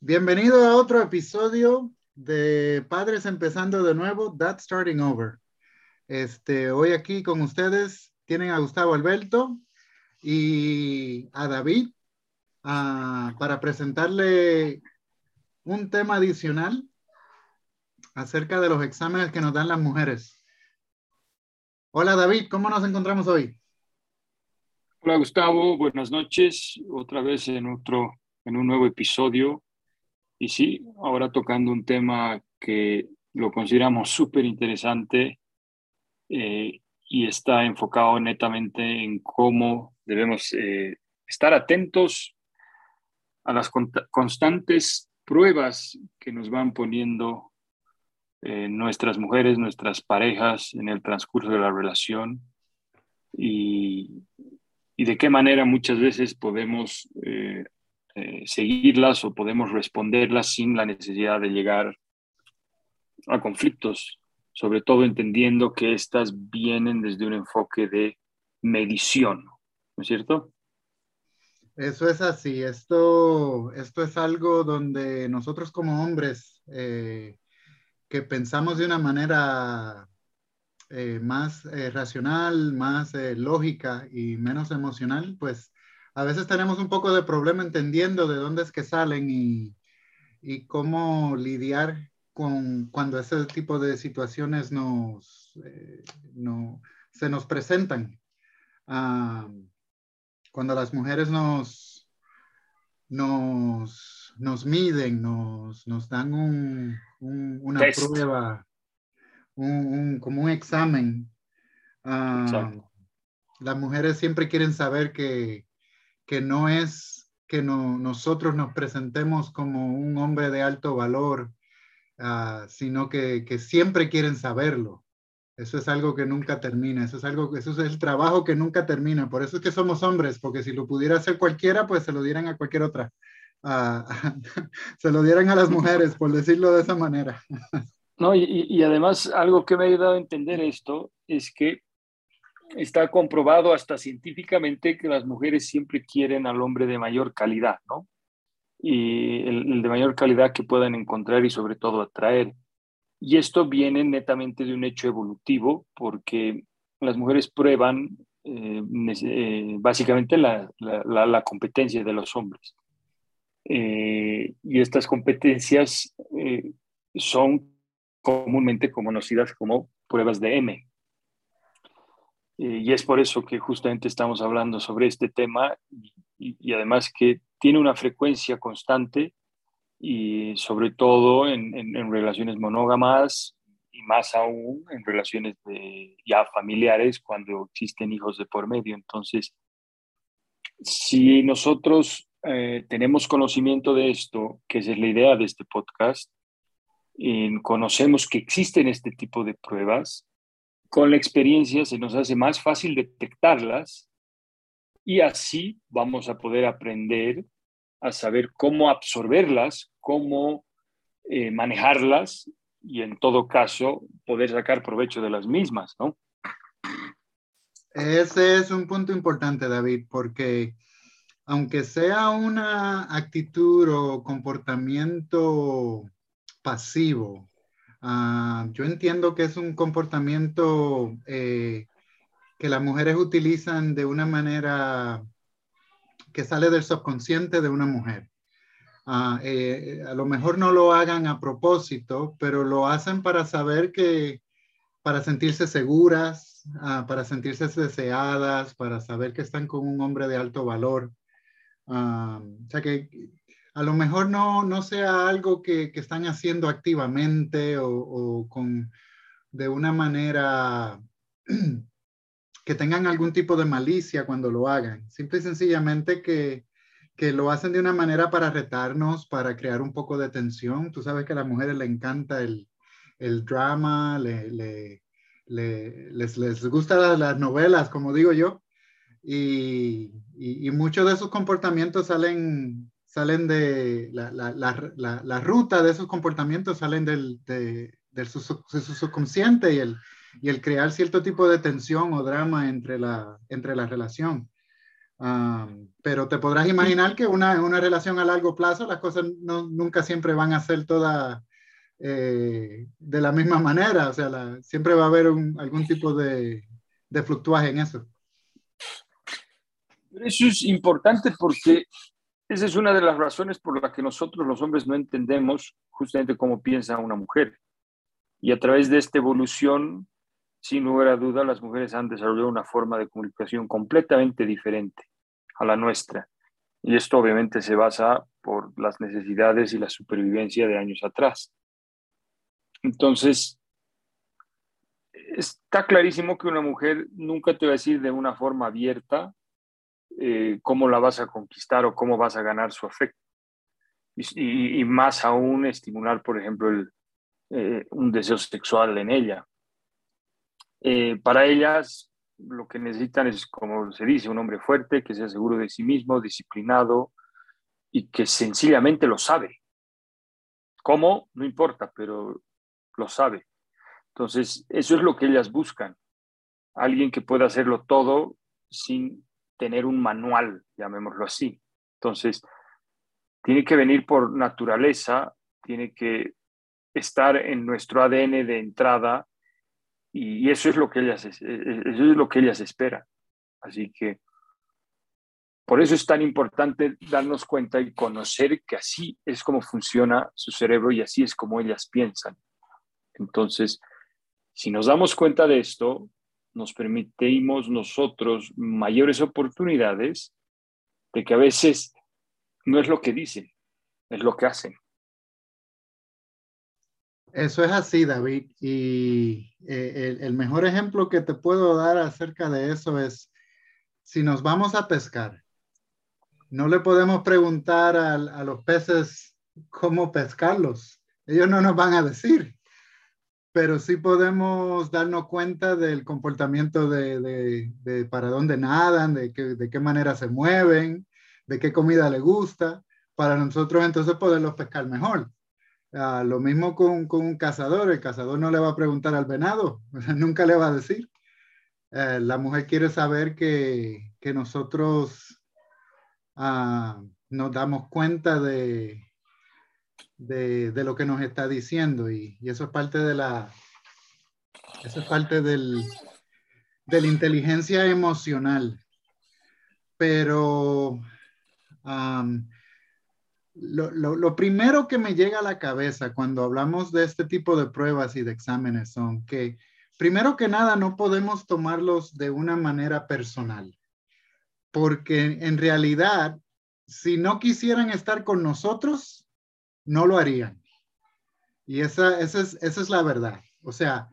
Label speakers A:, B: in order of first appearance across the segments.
A: Bienvenido a otro episodio de Padres Empezando de Nuevo, That Starting Over. Este, hoy aquí con ustedes tienen a Gustavo Alberto y a David ah, para presentarle un tema adicional acerca de los exámenes que nos dan las mujeres. Hola David, ¿cómo nos encontramos hoy?
B: Hola Gustavo, buenas noches. Otra vez en otro, en un nuevo episodio y sí, ahora tocando un tema que lo consideramos súper interesante eh, y está enfocado netamente en cómo debemos eh, estar atentos a las constantes pruebas que nos van poniendo eh, nuestras mujeres, nuestras parejas en el transcurso de la relación. Y, y de qué manera muchas veces podemos eh, seguirlas o podemos responderlas sin la necesidad de llegar a conflictos, sobre todo entendiendo que estas vienen desde un enfoque de medición, ¿no es cierto?
A: Eso es así, esto, esto es algo donde nosotros como hombres eh, que pensamos de una manera eh, más racional, más lógica y menos emocional, pues a veces tenemos un poco de problema entendiendo de dónde es que salen y, y cómo lidiar con cuando ese tipo de situaciones nos, eh, no, se nos presentan. Ah, cuando las mujeres nos, nos, nos miden, nos, nos dan un, una prueba, un, como un examen. Ah, las mujeres siempre quieren saber que, que no es que nosotros nos presentemos como un hombre de alto valor, ah, sino que, siempre quieren saberlo. Eso es algo que nunca termina, eso es algo, eso es el trabajo que nunca termina. Por eso es que somos hombres, porque si lo pudiera hacer cualquiera, pues se lo dieran a cualquier otra. Ah, se lo dieran a las mujeres, por decirlo de esa manera.
B: No, y, y, además algo que me ha ayudado a entender esto es que está comprobado hasta científicamente que las mujeres siempre quieren al hombre de mayor calidad, ¿no? Y el, de mayor calidad que puedan encontrar y sobre todo atraer. Y esto viene netamente de un hecho evolutivo porque las mujeres prueban eh, eh, básicamente la, la, competencia de los hombres. Eh, y estas competencias son comúnmente conocidas como pruebas de M, eh, y es por eso que justamente estamos hablando sobre este tema y, además que tiene una frecuencia constante y sobre todo en, relaciones monógamas y más aún en relaciones ya familiares cuando existen hijos de por medio. Entonces, si nosotros eh, tenemos conocimiento de esto, que es la idea de este podcast, y conocemos que existen este tipo de pruebas, con la experiencia se nos hace más fácil detectarlas y así vamos a poder aprender a saber cómo absorberlas, cómo eh, manejarlas y en todo caso poder sacar provecho de las mismas, ¿no?
A: Ese es un punto importante, David, porque aunque sea una actitud o comportamiento pasivo, Ah, yo entiendo que es un comportamiento eh, que las mujeres utilizan de una manera que sale del subconsciente de una mujer. Ah, eh, a lo mejor no lo hagan a propósito, pero lo hacen para saber que, para sentirse seguras, ah, para sentirse deseadas, para saber que están con un hombre de alto valor. o sea que a lo mejor no, no sea algo que, que están haciendo activamente o, o, con, de una manera que tengan algún tipo de malicia cuando lo hagan. Simple y sencillamente que, que lo hacen de una manera para retarnos, para crear un poco de tensión. Tú sabes que a las mujeres les encanta el, el drama, le, le, les, les gustan las, novelas, como digo yo, y, y, y muchos de esos comportamientos salen salen de la, la, la, la, ruta de esos comportamientos, salen del, de, su, subconsciente y el, y el crear cierto tipo de tensión o drama entre la, entre la relación. pero te podrás imaginar que una, una relación a largo plazo, las cosas no, nunca siempre van a ser todas eh, de la misma manera, o sea, siempre va a haber algún tipo de, de fluctuaje en eso.
B: Eso es importante porque esa es una de las razones por las que nosotros los hombres no entendemos justamente cómo piensa una mujer. Y a través de esta evolución, sin lugar a duda, las mujeres han desarrollado una forma de comunicación completamente diferente a la nuestra. Y esto obviamente se basa por las necesidades y la supervivencia de años atrás. Entonces, está clarísimo que una mujer nunca te va a decir de una forma abierta eh, cómo la vas a conquistar o cómo vas a ganar su afecto. Y, más aún estimular, por ejemplo, eh, un deseo sexual en ella. Eh, para ellas, lo que necesitan es, como se dice, un hombre fuerte, que sea seguro de sí mismo, disciplinado y que sencillamente lo sabe. ¿Cómo? No importa, pero lo sabe. Entonces, eso es lo que ellas buscan. Alguien que pueda hacerlo todo sin tener un manual, llamémoslo así. Entonces, tiene que venir por naturaleza, tiene que estar en nuestro ADN de entrada y, eso es lo que ellas eso es lo que ellas esperan. Así que por eso es tan importante darnos cuenta y conocer que así es como funciona su cerebro y así es como ellas piensan. Entonces, si nos damos cuenta de esto, nos permitimos nosotros mayores oportunidades de que a veces no es lo que dicen, es lo que hacen.
A: Eso es así, David. Y eh, el, mejor ejemplo que te puedo dar acerca de eso es, si nos vamos a pescar, no le podemos preguntar a los peces cómo pescarlos. Ellos no nos van a decir pero sí podemos darnos cuenta del comportamiento de, de, para dónde nadan, de, qué, de qué manera se mueven, de qué comida le gusta, para nosotros entonces poderlos pescar mejor. Ah, lo mismo con, con, un cazador, el cazador no le va a preguntar al venado, nunca le va a decir. Eh, la mujer quiere saber que, que nosotros ah, nos damos cuenta de, de, de, lo que nos está diciendo y, y, eso es parte de la, eso es parte del, de inteligencia emocional. Pero lo, lo, lo, primero que me llega a la cabeza cuando hablamos de este tipo de pruebas y de exámenes son que, primero que nada, no podemos tomarlos de una manera personal, porque en realidad, si no quisieran estar con nosotros, no lo harían. Y esa, esa, es, esa es la verdad. O sea,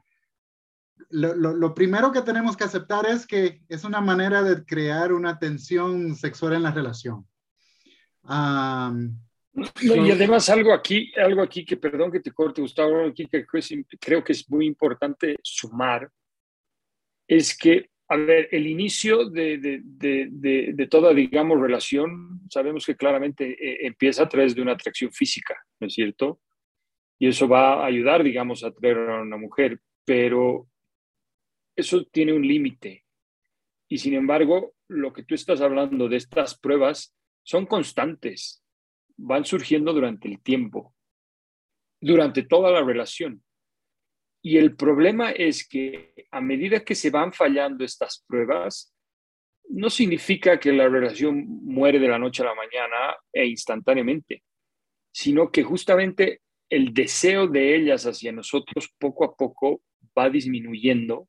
A: lo, lo, lo, primero que tenemos que aceptar es que es una manera de crear una tensión sexual en la relación.
B: y además algo aquí, algo aquí que, perdón que te corte, Gustavo, aquí que creo que es muy importante sumar, es que a ver, el inicio de, de, de, de, toda, digamos, relación, sabemos que claramente eh, empieza a través de una atracción física, ¿no es cierto? Y eso va a ayudar, digamos, a atraer a una mujer, pero eso tiene un límite. Y sin embargo, lo que tú estás hablando de estas pruebas son constantes, van surgiendo durante el tiempo, durante toda la relación. Y el problema es que a medida que se van fallando estas pruebas, no significa que la relación muere de la noche a la mañana e instantáneamente, sino que justamente el deseo de ellas hacia nosotros poco a poco va disminuyendo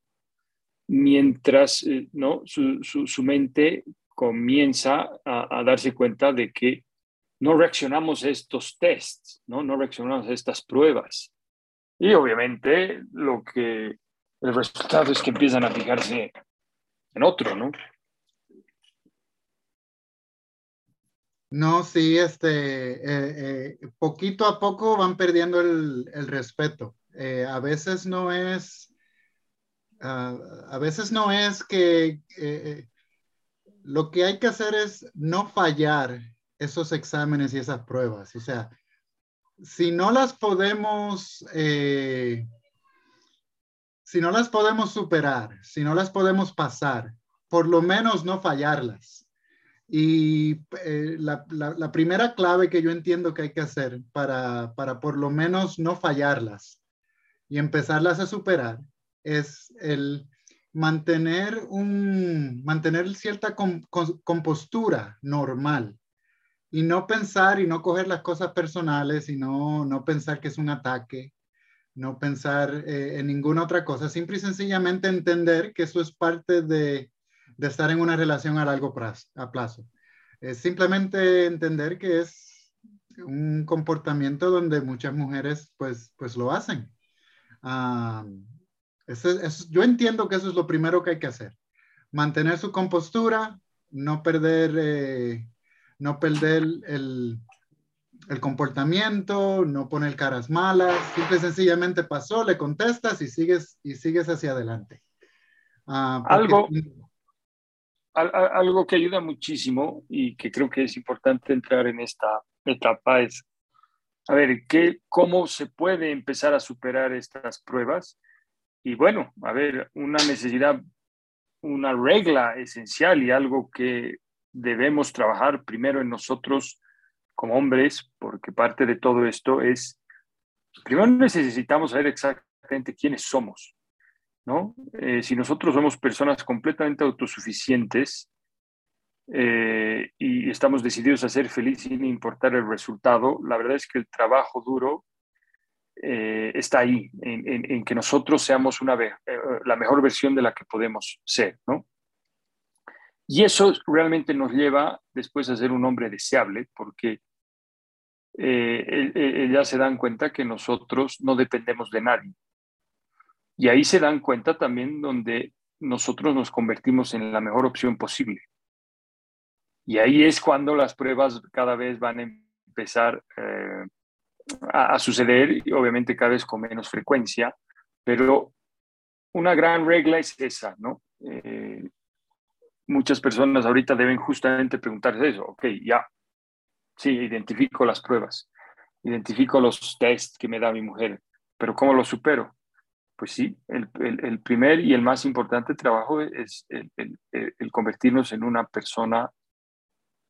B: mientras eh, ¿no? su, su, mente comienza a, a, darse cuenta de que no reaccionamos a estos tests, ¿no? no reaccionamos a estas pruebas. Y obviamente lo que el resultado es que empiezan a fijarse en otro, ¿no?
A: No, sí, este, eh, eh, poquito a poco van perdiendo el, respeto. Eh, a veces no es, uh, a veces no es que lo que hay que hacer es no fallar esos exámenes y esas pruebas. O sea, si no las podemos, eh, si no las podemos superar, si no las podemos pasar, por lo menos no fallarlas. Y eh, la, la, primera clave que yo entiendo que hay que hacer para, para por lo menos no fallarlas y empezarlas a superar es el mantener, un, mantener cierta compostura normal y no pensar y no coger las cosas personales y no, no pensar que es un ataque, no pensar eh, en ninguna otra cosa, simple y sencillamente entender que eso es parte de, de estar en una relación a largo plazo. A plazo. Simplemente entender que es un comportamiento donde muchas mujeres pues, pues lo hacen. Ah, yo entiendo que eso es lo primero que hay que hacer. Mantener su compostura, no perder, eh, no perder el, el, comportamiento, no poner caras malas, simple y sencillamente pasó, le contestas y sigues, y sigues hacia adelante.
B: Ah, Algo, algo que ayuda muchísimo y que creo que es importante entrar en esta etapa es, a ver, ¿qué, ¿cómo se puede empezar a superar estas pruebas? Y bueno, a ver, una necesidad, una regla esencial y algo que debemos trabajar primero en nosotros como hombres, porque parte de todo esto es, primero necesitamos saber exactamente quiénes somos. ¿no? Eh, si nosotros somos personas completamente autosuficientes eh, y estamos decididos a ser felices sin importar el resultado, la verdad es que el trabajo duro eh, está ahí, en, que nosotros seamos una, la mejor versión de la que podemos ser, ¿no? Y eso realmente nos lleva después a ser un hombre deseable, porque ya se dan cuenta que nosotros no dependemos de nadie. Y ahí se dan cuenta también donde nosotros nos convertimos en la mejor opción posible. Y ahí es cuando las pruebas cada vez van a empezar eh, a, suceder, y obviamente cada vez con menos frecuencia, pero una gran regla es esa, ¿no? Eh, muchas personas ahorita deben justamente preguntarse eso, ok, ya, sí, identifico las pruebas, identifico los tests que me da mi mujer, pero ¿cómo los supero? pues sí, el, el, primer y el más importante trabajo es el, el convertirnos en una persona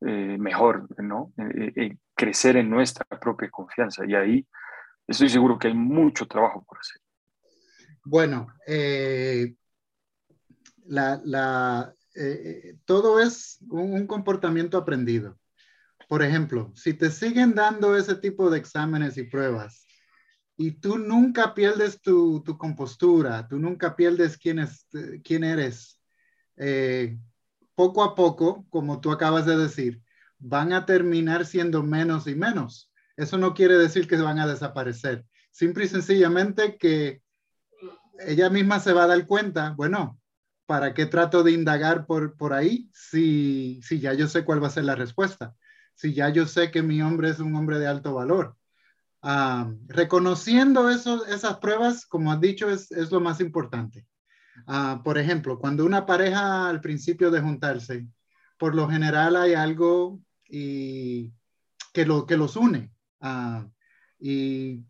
B: eh, mejor, ¿no? Eh, eh, crecer en nuestra propia confianza. Y ahí estoy seguro que hay mucho trabajo por hacer.
A: Bueno, la, la, todo es un, comportamiento aprendido. Por ejemplo, si te siguen dando ese tipo de exámenes y pruebas, y tú nunca pierdes tu, tu compostura, tú nunca pierdes quién, es, quién eres. Eh, poco a poco, como tú acabas de decir, van a terminar siendo menos y menos. Eso no quiere decir que van a desaparecer. Simple y sencillamente que ella misma se va a dar cuenta, bueno, ¿para qué trato de indagar por, por ahí si, si ya yo sé cuál va a ser la respuesta? Si ya yo sé que mi hombre es un hombre de alto valor Ah, reconociendo eso, esas pruebas, como has dicho, es, es lo más importante. Ah, por ejemplo, cuando una pareja al principio de juntarse, por lo general hay algo y que, lo, que los une. Ah, y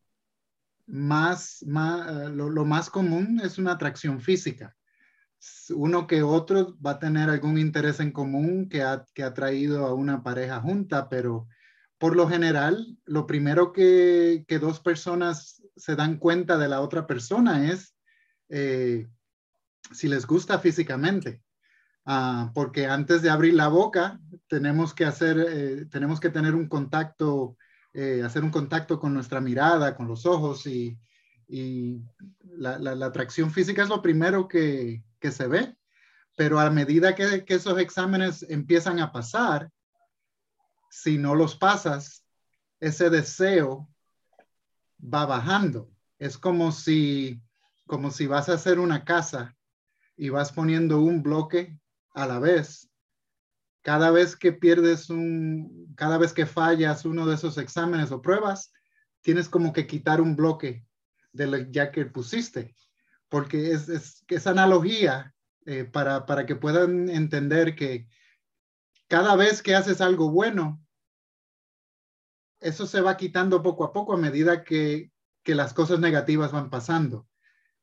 A: más, más lo, lo, más común es una atracción física. Uno que otro va a tener algún interés en común que ha, que ha traído a una pareja junta, pero por lo general, lo primero que, dos personas se dan cuenta de la otra persona es eh, si les gusta físicamente. Ah, porque antes de abrir la boca, tenemos que hacer, eh, tenemos que tener un contacto, eh, hacer un contacto con nuestra mirada, con los ojos y, la, atracción física es lo primero que, se ve. Pero a medida que, que esos exámenes empiezan a pasar, si no los pasas, ese deseo va bajando. Es como si, como si vas a hacer una casa y vas poniendo un bloque a la vez. Cada vez que pierdes un, cada vez que fallas uno de esos exámenes o pruebas, tienes como que quitar un bloque de ya que pusiste, porque es, es esa analogía eh, para, para que puedan entender que cada vez que haces algo bueno, eso se va quitando poco a poco a medida que, las cosas negativas van pasando.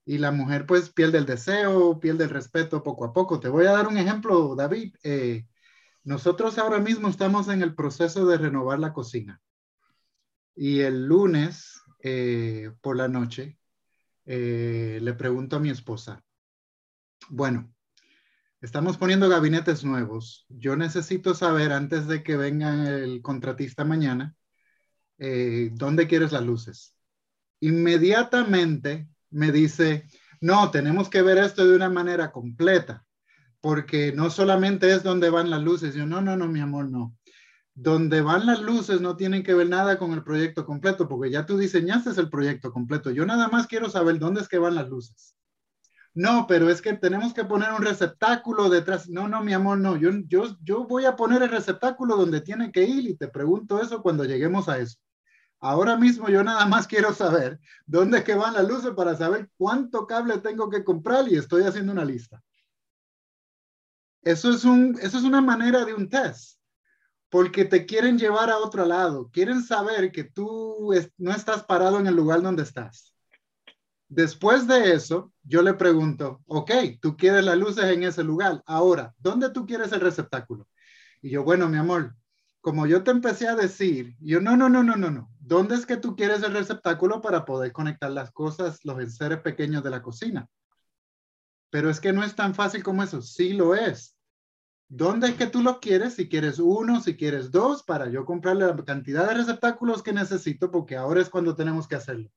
A: Y la mujer pues pierde el deseo, pierde el respeto poco a poco. Te voy a dar un ejemplo, David. Eh, nosotros ahora mismo estamos en el proceso de renovar la cocina. Y el lunes eh, por la noche eh, le pregunto a mi esposa, bueno, estamos poniendo gabinetes nuevos. Yo necesito saber antes de que venga el contratista mañana, eh, ¿dónde quieres las luces? Inmediatamente me dice, no, tenemos que ver esto de una manera completa, porque no solamente es donde van las luces. Yo, no, no, no, mi amor, no. Donde van las luces no tienen que ver nada con el proyecto completo, porque ya tú diseñaste el proyecto completo. Yo nada más quiero saber dónde es que van las luces. No, pero es que tenemos que poner un receptáculo detrás. No, no, mi amor, no. Yo, yo, yo voy a poner el receptáculo donde tiene que ir y te pregunto eso cuando lleguemos a eso. Ahora mismo yo nada más quiero saber dónde es que van las luces para saber cuánto cable tengo que comprar y estoy haciendo una lista. Eso es, un, eso es una manera de un test, porque te quieren llevar a otro lado, quieren saber que tú no estás parado en el lugar donde estás. Después de eso, yo le pregunto, ok, tú quieres las luces en ese lugar. Ahora, ¿dónde tú quieres el receptáculo? Y yo, bueno, mi amor, como yo te empecé a decir, yo, no, no, no, no, no, no. ¿Dónde es que tú quieres el receptáculo para poder conectar las cosas, los enseres pequeños de la cocina? Pero es que no es tan fácil como eso. Sí lo es. ¿Dónde es que tú lo quieres? Si quieres uno, si quieres dos, para yo comprarle la cantidad de receptáculos que necesito, porque ahora es cuando tenemos que hacerlo.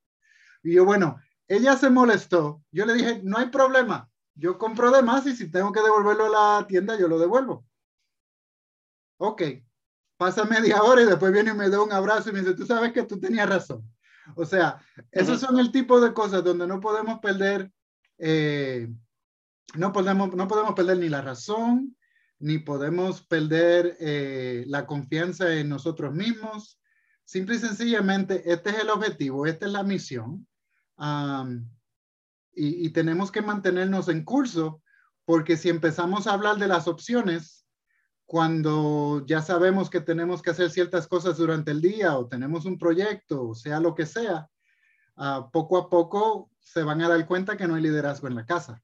A: Y yo, bueno, ella se molestó. Yo le dije, no hay problema. Yo compro de más y si tengo que devolverlo a la tienda, yo lo devuelvo. Ok. Pasa media hora y después viene y me da un abrazo y me dice, tú sabes que tú tenías razón. O sea, esos son el tipo de cosas donde no podemos perder, eh, no, podemos, no podemos perder ni la razón, ni podemos perder eh, la confianza en nosotros mismos. Simple y sencillamente, este es el objetivo, esta es la misión y, tenemos que mantenernos en curso porque si empezamos a hablar de las opciones, cuando ya sabemos que tenemos que hacer ciertas cosas durante el día o tenemos un proyecto, o sea lo que sea, ah, poco a poco se van a dar cuenta que no hay liderazgo en la casa.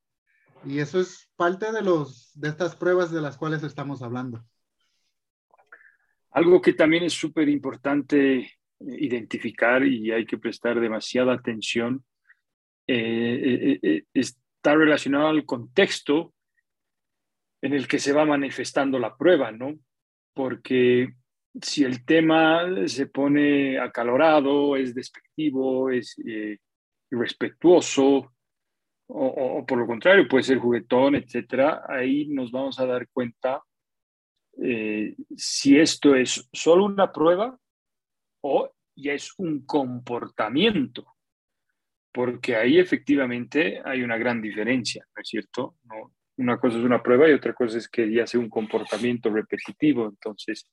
A: Y eso es parte de, los, de estas pruebas de las cuales estamos hablando.
B: Algo que también es súper importante identificar y hay que prestar demasiada atención eh, eh, eh, está relacionado al contexto en el que se va manifestando la prueba, ¿no? Porque si el tema se pone acalorado, es despectivo, es irrespetuoso, o, por lo contrario, puede ser juguetón, etcétera, ahí nos vamos a dar cuenta si esto es solo una prueba o ya es un comportamiento, porque ahí efectivamente hay una gran diferencia, ¿no es cierto? Una cosa es una prueba y otra cosa es que ya sea un comportamiento repetitivo, entonces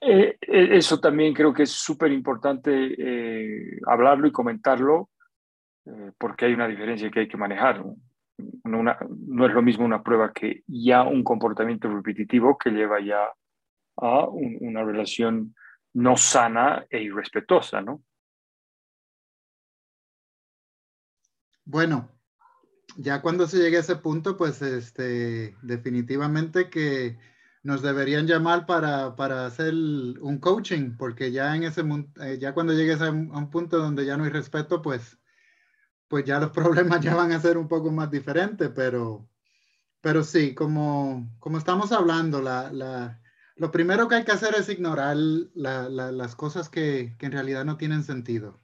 B: eh, eh, eso también creo que es súper importante eh, hablarlo y comentarlo, porque hay una diferencia que hay que manejar. no es lo mismo una prueba que ya un comportamiento repetitivo que lleva ya a una relación no sana e irrespetuosa, ¿no?
A: Bueno, ya cuando se llegue a ese punto, pues este, definitivamente que nos deberían llamar para, para hacer un coaching, porque ya en ese eh, ya cuando llegues a un, punto donde ya no hay respeto, pues, pues ya los problemas ya van a ser un poco más diferentes, pero, pero sí, como, como estamos hablando, la, la, lo primero que hay que hacer es ignorar las cosas que, que, en realidad no tienen sentido.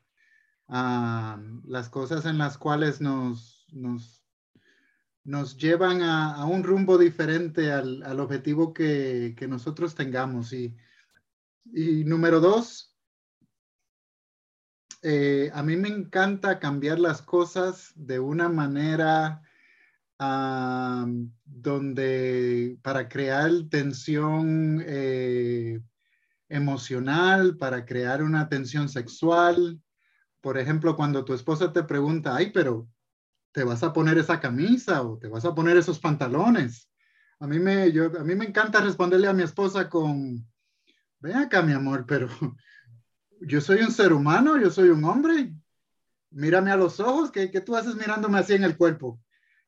A: Ah, las cosas en las cuales nos, nos, nos llevan a, a, un rumbo diferente al, al objetivo que, que, nosotros tengamos. Y, y número dos, eh, a mí me encanta cambiar las cosas de una manera donde para crear tensión eh, emocional, para crear una tensión sexual, por ejemplo, cuando tu esposa te pregunta, ay, pero ¿te vas a poner esa camisa o te vas a poner esos pantalones? A mí me, yo, a mí me encanta responderle a mi esposa con, ven acá, mi amor, pero yo soy un ser humano, yo soy un hombre. Mírame a los ojos, ¿qué, qué tú haces mirándome así en el cuerpo?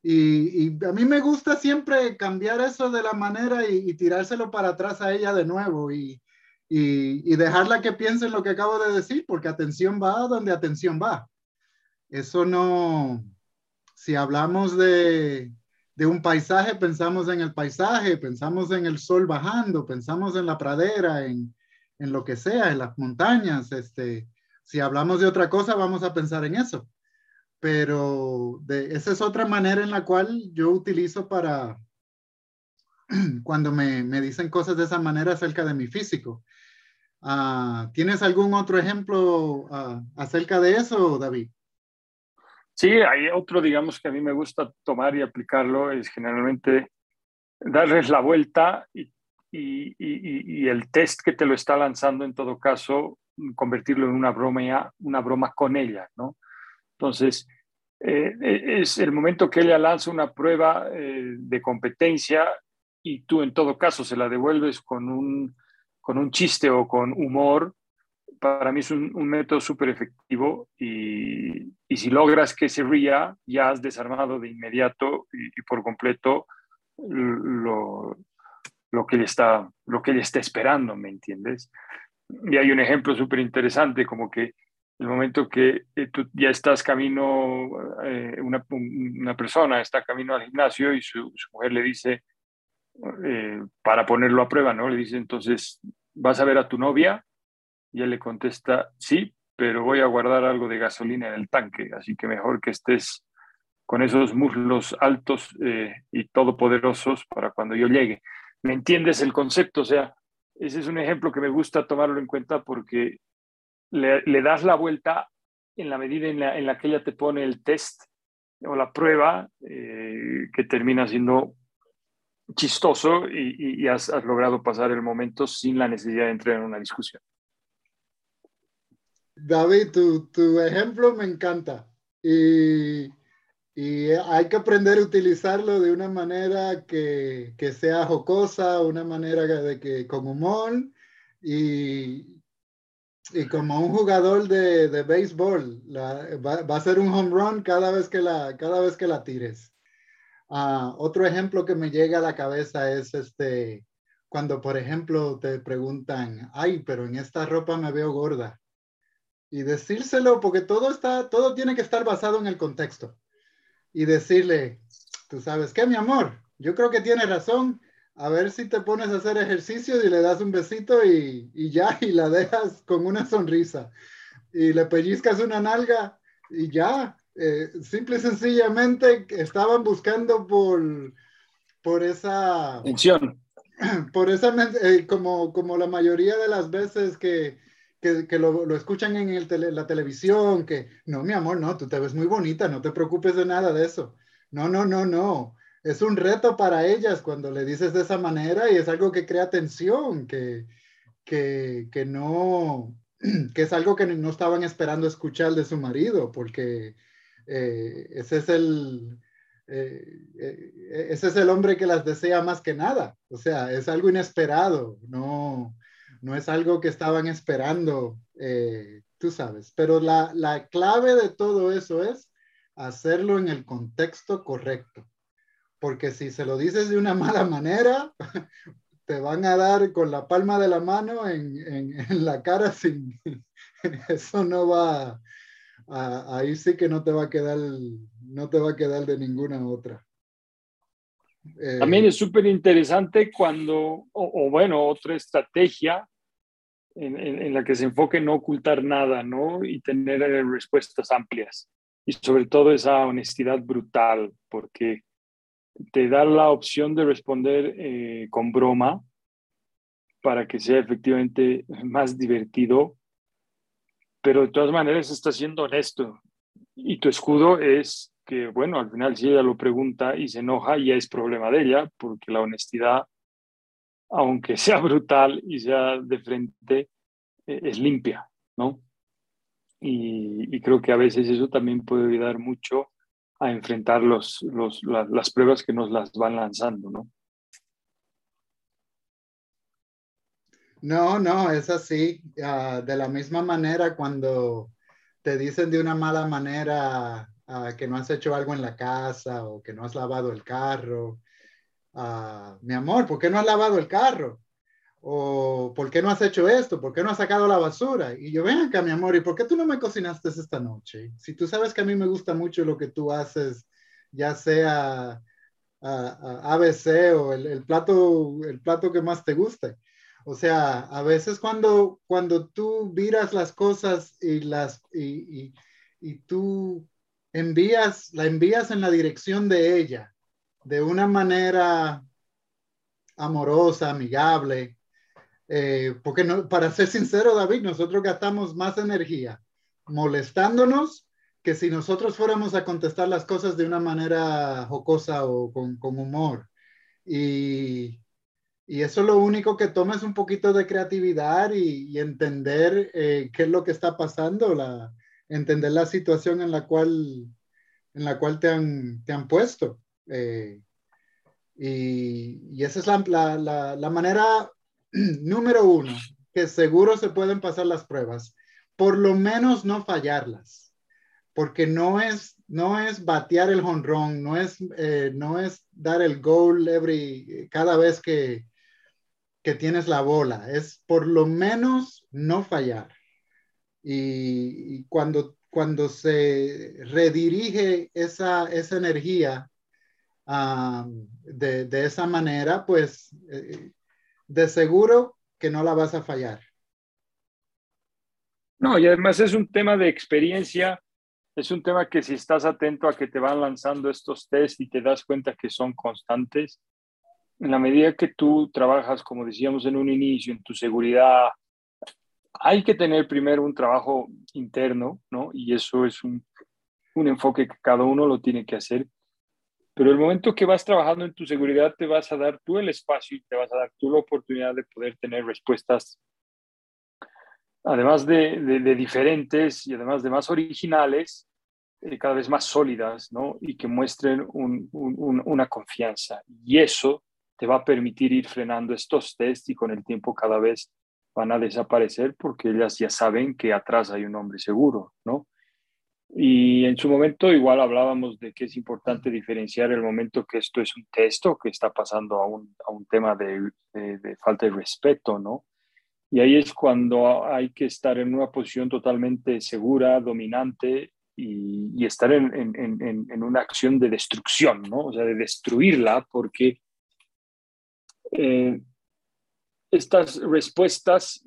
A: Y, a mí me gusta siempre cambiar eso de la manera y, tirárselo para atrás a ella de nuevo y, y, dejarla que piense en lo que acabo de decir, porque atención va donde atención va. Eso no, si hablamos de, de un paisaje, pensamos en el paisaje, pensamos en el sol bajando, pensamos en la pradera, en, en lo que sea, en las montañas. Este, si hablamos de otra cosa, vamos a pensar en eso pero de, esa es otra manera en la cual yo utilizo para, cuando me, me dicen cosas de esa manera acerca de mi físico. Uh, ¿Tienes algún otro ejemplo uh, acerca de eso, David?
B: Sí, hay otro, digamos, que a mí me gusta tomar y aplicarlo, es generalmente darles la vuelta y, y, y, y el test que te lo está lanzando, en todo caso, convertirlo en una broma, una broma con ella, ¿no? Entonces, eh, e, es el momento que ella lanza una prueba eh, de competencia y tú en todo caso se la devuelves con un, con un chiste o con humor, para mí es un, método súper efectivo y, y, si logras que se ría, ya has desarmado de inmediato y, por completo lo, lo, que ella está, lo que ella está esperando, ¿me entiendes? Y hay un ejemplo súper interesante, como que el momento que eh, tú ya estás camino, eh, una, una, persona está camino al gimnasio y su, mujer le dice, eh, para ponerlo a prueba, ¿no? Le dice, entonces, ¿vas a ver a tu novia? Y él le contesta, sí, pero voy a guardar algo de gasolina en el tanque, así que mejor que estés con esos muslos altos y todopoderosos para cuando yo llegue. ¿Me entiendes el concepto? O sea, ese es un ejemplo que me gusta tomarlo en cuenta porque le, das la vuelta en la medida en la, en la, que ella te pone el test o la prueba eh, que termina siendo chistoso y, has, logrado pasar el momento sin la necesidad de entrar en una discusión.
A: David, tu, tu ejemplo me encanta y, y, hay que aprender a utilizarlo de una manera que, que sea jocosa, una manera de que con humor y, y como un jugador de, de béisbol, va, va, a ser un home run cada vez que la, cada vez que la tires. Uh, otro ejemplo que me llega a la cabeza es este, cuando, por ejemplo, te preguntan, ay, pero en esta ropa me veo gorda. Y decírselo, porque todo está, todo tiene que estar basado en el contexto. Y decirle, tú sabes qué, mi amor, yo creo que tiene razón a ver si te pones a hacer ejercicio y le das un besito y, y, ya, y la dejas con una sonrisa. Y le pellizcas una nalga y ya. Eh, simple y sencillamente estaban buscando por, por esa...
B: Función.
A: Por esa, eh, como, como la mayoría de las veces que, que, lo, lo, escuchan en la televisión, que no, mi amor, no, tú te ves muy bonita, no te preocupes de nada de eso. No, no, no, no es un reto para ellas cuando le dices de esa manera y es algo que crea tensión, que, que, que no, que es algo que no estaban esperando escuchar de su marido, porque eh, ese es el... Eh, eh, ese es el hombre que las desea más que nada. O sea, es algo inesperado, no, no es algo que estaban esperando, tú sabes. Pero la, la clave de todo eso es hacerlo en el contexto correcto porque si se lo dices de una mala manera, te van a dar con la palma de la mano en, en, la cara sin... Eso no va... A, ahí sí que no te va a quedar, no te va a quedar de ninguna otra.
B: Eh, También es súper interesante cuando, o, bueno, otra estrategia en, la que se enfoque en no ocultar nada, ¿no? Y tener eh, respuestas amplias. Y sobre todo esa honestidad brutal, porque te da la opción de responder eh, con broma para que sea efectivamente más divertido, pero de todas maneras está siendo honesto. Y tu escudo es que, bueno, al final si ella lo pregunta y se enoja, ya es problema de ella, porque la honestidad, aunque sea brutal y sea de frente, eh, es limpia, ¿no? Y, creo que a veces eso también puede ayudar mucho a enfrentar los, los, las pruebas que nos las van lanzando, ¿no?
A: No, no, es así. Uh, de la misma manera, cuando te dicen de una mala manera ah, que no has hecho algo en la casa o que no has lavado el carro. Mi amor, ¿por qué no has lavado el carro? O ¿por qué no has hecho esto? ¿Por qué no has sacado la basura? Y yo, ven acá, mi amor, ¿y por qué tú no me cocinaste esta noche? Si tú sabes que a mí me gusta mucho lo que tú haces, ya sea ABC o el, plato, el plato que más te guste. O sea, a veces cuando, cuando tú miras las cosas y, las, y, y, tú envías, la envías en la dirección de ella de una manera amorosa, amigable, eh, porque para ser sincero, David, nosotros gastamos más energía molestándonos que si nosotros fuéramos a contestar las cosas de una manera jocosa o con, con humor. Y, y, eso lo único que toma es un poquito de creatividad y, entender eh, qué es lo que está pasando, la, entender la situación en la cual, en la cual te, han, te han puesto. Eh, y, y, esa es la, la, la manera número uno, que seguro se pueden pasar las pruebas. Por lo menos no fallarlas porque no es, no es batear el honrón, no es, eh, no es dar el goal every, cada vez que, que tienes la bola, es por lo menos no fallar. Y, cuando, cuando se redirige esa, esa energía de, de, esa manera, pues eh, de seguro que no la vas a fallar.
B: No, y además es un tema de experiencia es un tema que si estás atento a que te van lanzando estos test y te das cuenta que son constantes, en la medida que tú trabajas, como decíamos en un inicio, en tu seguridad, hay que tener primero un trabajo interno, ¿no? Y eso es un, un enfoque que cada uno lo tiene que hacer. Pero el momento que vas trabajando en tu seguridad, te vas a dar tú el espacio y te vas a dar tú la oportunidad de poder tener respuestas además de, de, diferentes y además de más originales, eh, cada vez más sólidas, ¿no? Y que muestren un, un, una confianza. Y eso te va a permitir ir frenando estos test y con el tiempo cada vez van a desaparecer porque ellas ya saben que atrás hay un hombre seguro, ¿no? Y en su momento igual hablábamos de que es importante diferenciar el momento que esto es un texto, que está pasando a un, a un tema de, de, de, falta de respeto, ¿no? Y ahí es cuando hay que estar en una posición totalmente segura, dominante y, estar en, en, en, una acción de destrucción, ¿no? O sea, de destruirla, porque eh, estas respuestas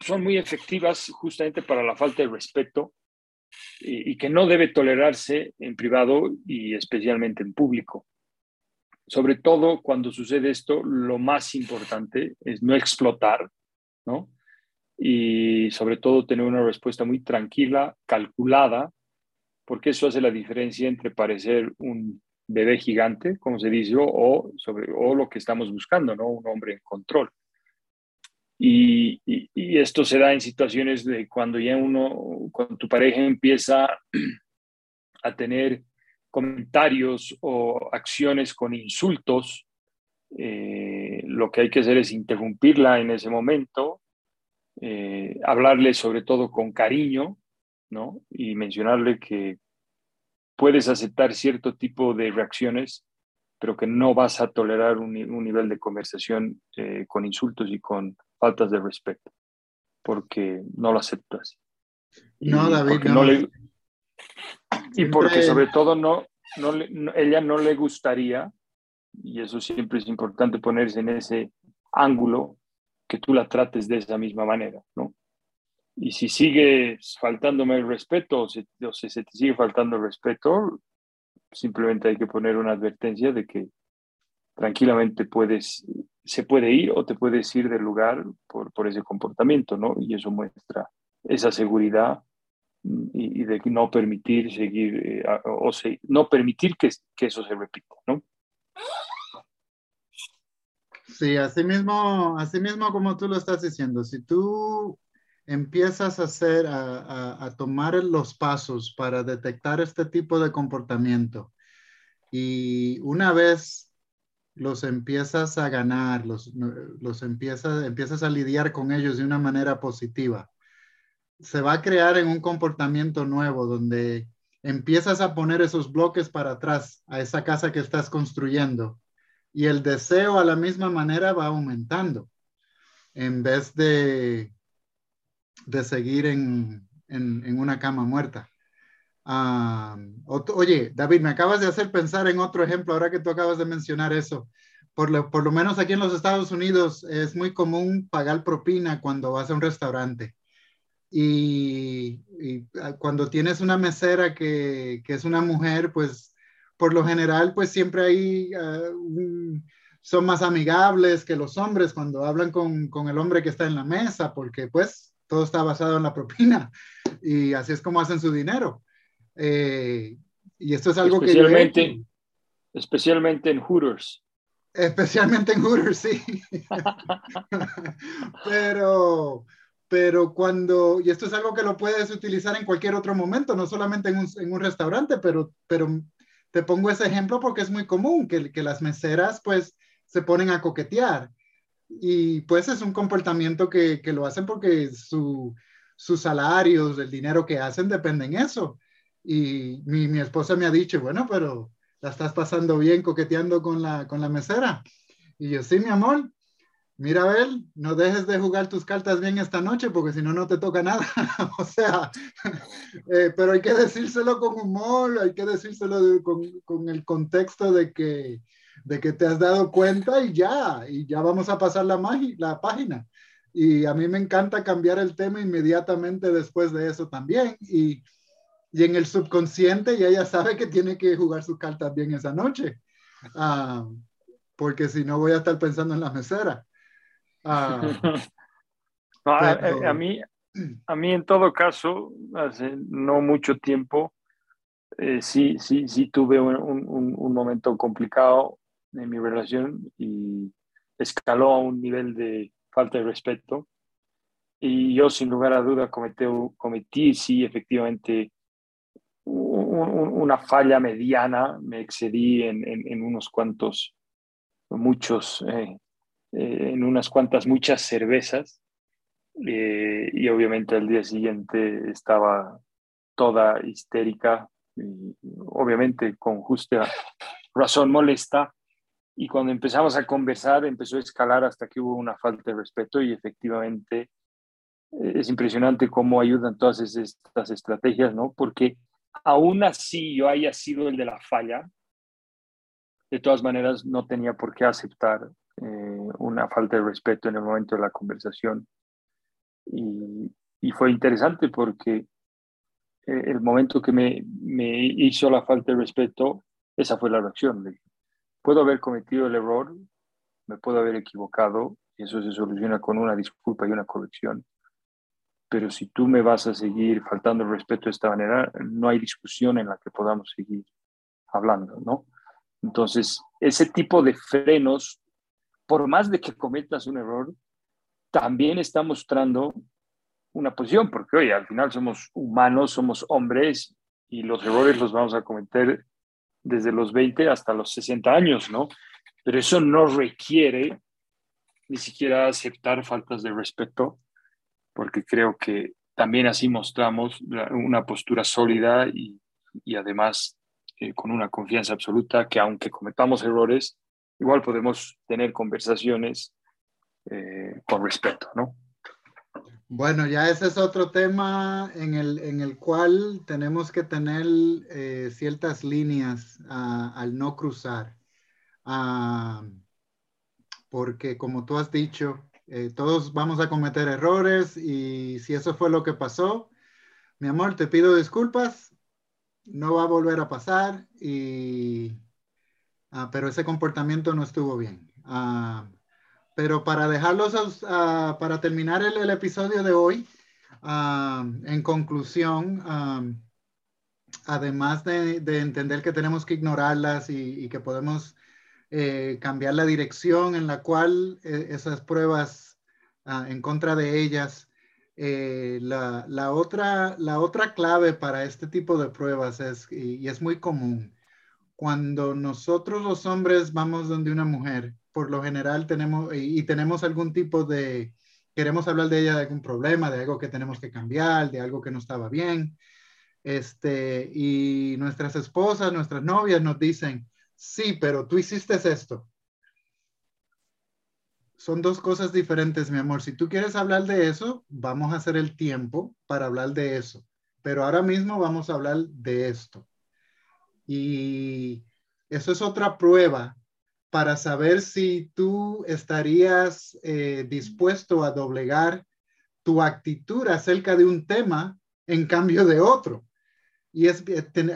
B: son muy efectivas justamente para la falta de respeto y, que no debe tolerarse en privado y especialmente en público. Sobre todo cuando sucede esto, lo más importante es no explotar, ¿no? Y sobre todo tener una respuesta muy tranquila, calculada, porque eso hace la diferencia entre parecer un bebé gigante, como se dice, o, sobre, o lo que estamos buscando, ¿no? Un hombre en control. Y, esto se da en situaciones de cuando ya uno, cuando tu pareja empieza a tener comentarios o acciones con insultos, eh, lo que hay que hacer es interrumpirla en ese momento, eh, hablarle sobre todo con cariño, ¿no? Y mencionarle que puedes aceptar cierto tipo de reacciones, pero que no vas a tolerar un, nivel de conversación eh, con insultos y con faltas de respeto, porque no lo aceptas.
A: No, David, no.
B: le, y porque sobre todo no, no, ella no le gustaría, y eso siempre es importante ponerse en ese ángulo, que tú la trates de esa misma manera, ¿no? Y si sigues faltándome el respeto o, si se te sigue faltando el respeto, simplemente hay que poner una advertencia de que tranquilamente puedes, se puede ir o te puedes ir del lugar por, por ese comportamiento, ¿no? Y eso muestra esa seguridad y, de no permitir seguir, eh, o sea, no permitir que, que eso se repita, ¿no?
A: Sí, así mismo, así mismo como tú lo estás diciendo, si tú empiezas a hacer, a, a, tomar los pasos para detectar este tipo de comportamiento y una vez los empiezas a ganar, los, los empiezas, empiezas a lidiar con ellos de una manera positiva, se va a crear en un comportamiento nuevo donde empiezas a poner esos bloques para atrás a esa casa que estás construyendo y el deseo a la misma manera va aumentando en vez de, de seguir en, una cama muerta. Ah, oye, David, me acabas de hacer pensar en otro ejemplo ahora que tú acabas de mencionar eso. Por lo, por lo menos aquí en los Estados Unidos es muy común pagar propina cuando vas a un restaurante. Y, ah, cuando tienes una mesera que, que, es una mujer, pues por lo general, pues siempre hay, ah, son más amigables que los hombres cuando hablan con, con, el hombre que está en la mesa, porque pues todo está basado en la propina y así es como hacen su dinero. Eh, y esto es algo
B: que... Especialmente en Hooters.
A: Especialmente en Hooters, sí. Pero pero cuando, y esto es algo que lo puedes utilizar en cualquier otro momento, no solamente en un, en un restaurante, pero, pero te pongo ese ejemplo porque es muy común que, que, las meseras pues se ponen a coquetear y pues es un comportamiento que, que lo hacen porque su, sus salarios, el dinero que hacen dependen de eso. Y mi, mi, esposa me ha dicho, bueno, pero la estás pasando bien coqueteando con la, con la mesera. Y yo, sí, mi amor, mira, Abel, no dejes de jugar tus cartas bien esta noche porque si no, no te toca nada. o sea, eh, pero hay que decírselo con humor, hay que decírselo con, con, el contexto de que, de que te has dado cuenta y ya, y ya vamos a pasar la, la página. Y a mí me encanta cambiar el tema inmediatamente después de eso también. Y, y en el subconsciente ya ella sabe que tiene que jugar sus cartas bien esa noche. Ah, porque si no voy a estar pensando en la mesera.
B: Ah. a, mí, a mí en todo caso, hace no mucho tiempo, eh, sí, sí, sí tuve un, un, un, momento complicado en mi relación y escaló a un nivel de falta de respeto. Y yo, sin lugar a duda, cometí, cometí sí, efectivamente, una falla mediana. Me excedí en, unos cuantos, muchos eh, eh, en unas cuantas, muchas cervezas. Eh, y obviamente al día siguiente estaba toda histérica, y obviamente con justa razón molesta. Y cuando empezamos a conversar, empezó a escalar hasta que hubo una falta de respeto y efectivamente es impresionante cómo ayudan todas estas estrategias, ¿no? Porque aún así yo haya sido el de la falla, de todas maneras no tenía por qué aceptar eh, una falta de respeto en el momento de la conversación. Y, fue interesante porque eh, el momento que me, me, hizo la falta de respeto, esa fue la reacción. De, puedo haber cometido el error, me puedo haber equivocado, y eso se soluciona con una disculpa y una corrección. Pero si tú me vas a seguir faltando el respeto de esta manera, no hay discusión en la que podamos seguir hablando, ¿no? Entonces, ese tipo de frenos por más de que cometas un error, también está mostrando una posición, porque oye, al final somos humanos, somos hombres y los errores los vamos a cometer desde los 20 hasta los 60 años, ¿no? Pero eso no requiere ni siquiera aceptar faltas de respeto, porque creo que también así mostramos una postura sólida y, y además eh, con una confianza absoluta que aunque cometamos errores, igual podemos tener conversaciones eh, con respeto, ¿no?
A: Bueno, ya ese es otro tema en el, en el cual tenemos que tener eh, ciertas líneas ah, al no cruzar. Ah, porque como tú has dicho, eh, todos vamos a cometer errores y si eso fue lo que pasó, mi amor, te pido disculpas, no va a volver a pasar y Ah, pero ese comportamiento no estuvo bien. Ah, pero para dejarlos, ah, para terminar el, episodio de hoy, en conclusión, además de, entender que tenemos que ignorarlas y, que podemos eh, cambiar la dirección en la cual eh, esas pruebas en contra de ellas, eh, la, otra, la otra clave para este tipo de pruebas es, y es muy común, cuando nosotros los hombres vamos donde una mujer, por lo general tenemos y, tenemos algún tipo de, queremos hablar de ella de algún problema, de algo que tenemos que cambiar, de algo que no estaba bien. Este, y nuestras esposas, nuestras novias nos dicen, sí, pero tú hiciste esto. Son dos cosas diferentes, mi amor. Si tú quieres hablar de eso, vamos a hacer el tiempo para hablar de eso. Pero ahora mismo vamos a hablar de esto. Y eso es otra prueba para saber si tú estarías eh, dispuesto a doblegar tu actitud acerca de un tema en cambio de otro. Y es,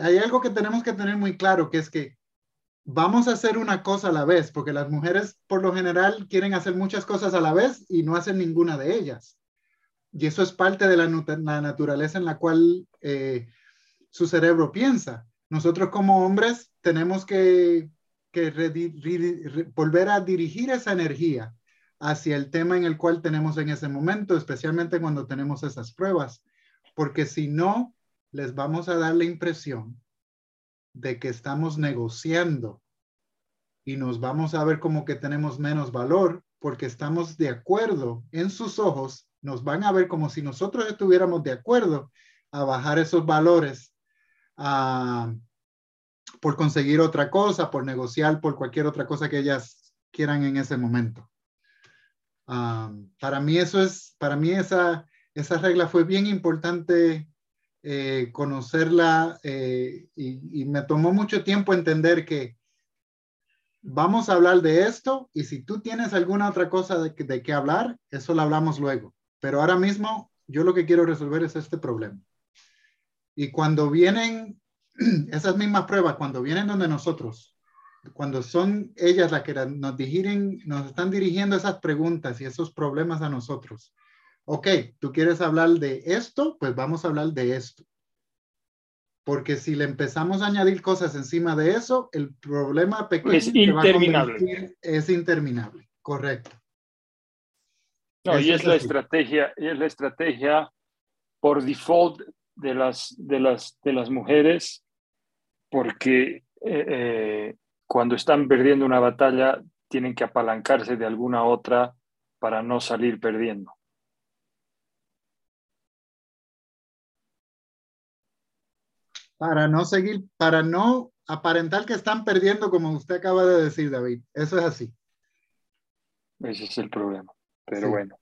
A: hay algo que tenemos que tener muy claro, que es que vamos a hacer una cosa a la vez, porque las mujeres por lo general quieren hacer muchas cosas a la vez y no hacen ninguna de ellas. Y eso es parte de la, naturaleza en la cual eh, su cerebro piensa. Nosotros como hombres tenemos que, volver a dirigir esa energía hacia el tema en el cual tenemos en ese momento, especialmente cuando tenemos esas pruebas, porque si no, les vamos a dar la impresión de que estamos negociando y nos vamos a ver como que tenemos menos valor porque estamos de acuerdo en sus ojos, nos van a ver como si nosotros estuviéramos de acuerdo a bajar esos valores por conseguir otra cosa, por negociar, por cualquier otra cosa que ellas quieran en ese momento. para mí eso es, para mí esa, esa regla fue bien importante eh, conocerla eh, y, me tomó mucho tiempo entender que vamos a hablar de esto y si tú tienes alguna otra cosa de, de qué hablar, eso lo hablamos luego. Pero ahora mismo yo lo que quiero resolver es este problema. Y cuando vienen esas mismas pruebas, cuando vienen donde nosotros, cuando son ellas las que nos, dirigen, nos están dirigiendo esas preguntas y esos problemas a nosotros, ok, tú quieres hablar de esto, pues vamos a hablar de esto. Porque si le empezamos a añadir cosas encima de eso, el problema pequeño
B: es interminable.
A: es interminable, correcto.
B: No, y es, la estrategia, y es la estrategia por default de las, de las, de las mujeres, porque eh, eh, cuando están perdiendo una batalla tienen que apalancarse de alguna otra para no salir perdiendo.
A: Para no seguir, para no aparentar que están perdiendo, como usted acaba de decir, David. Eso es así.
B: Ese es el problema. Pero bueno.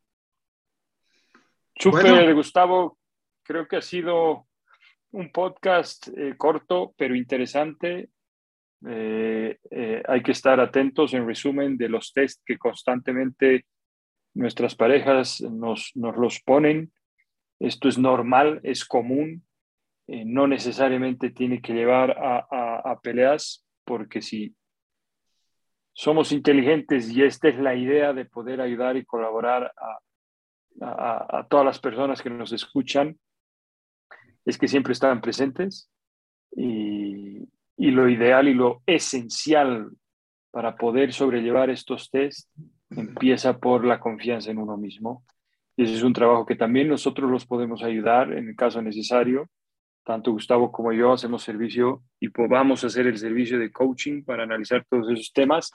B: Super, Gustavo. Creo que ha sido un podcast eh, corto, pero interesante. Eh, eh, hay que estar atentos en resumen de los test que constantemente nuestras parejas nos, nos los ponen. Esto es normal, es común. Eh, no necesariamente tiene que llevar a, peleas, porque si somos inteligentes y esta es la idea de poder ayudar y colaborar a, todas las personas que nos escuchan, es que siempre están presentes y, y lo ideal y lo esencial para poder sobrellevar estos test empieza por la confianza en uno mismo. Y ese es un trabajo que también nosotros los podemos ayudar en el caso necesario tanto Gustavo como yo hacemos servicio y vamos a hacer el servicio de coaching para analizar todos esos temas,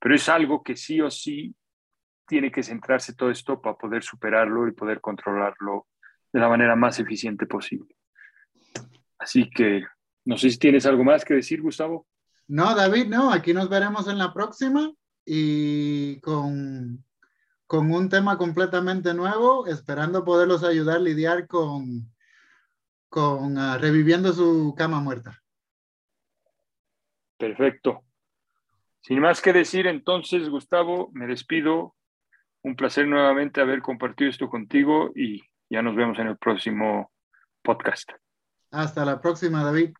B: pero es algo que sí o sí tiene que centrarse todo esto para poder superarlo y poder controlarlo de la manera más eficiente posible. Así que no sé si tienes algo más que decir, Gustavo.
A: No, David, no, aquí nos veremos en la próxima y con, con un tema completamente nuevo, esperando poderlos ayudar a lidiar con con ah, reviviendo su cama muerta.
B: Perfecto. Sin más que decir, entonces, Gustavo, me despido. Un placer nuevamente haber compartido esto contigo y ya nos vemos en el próximo podcast.
A: Hasta la próxima, David.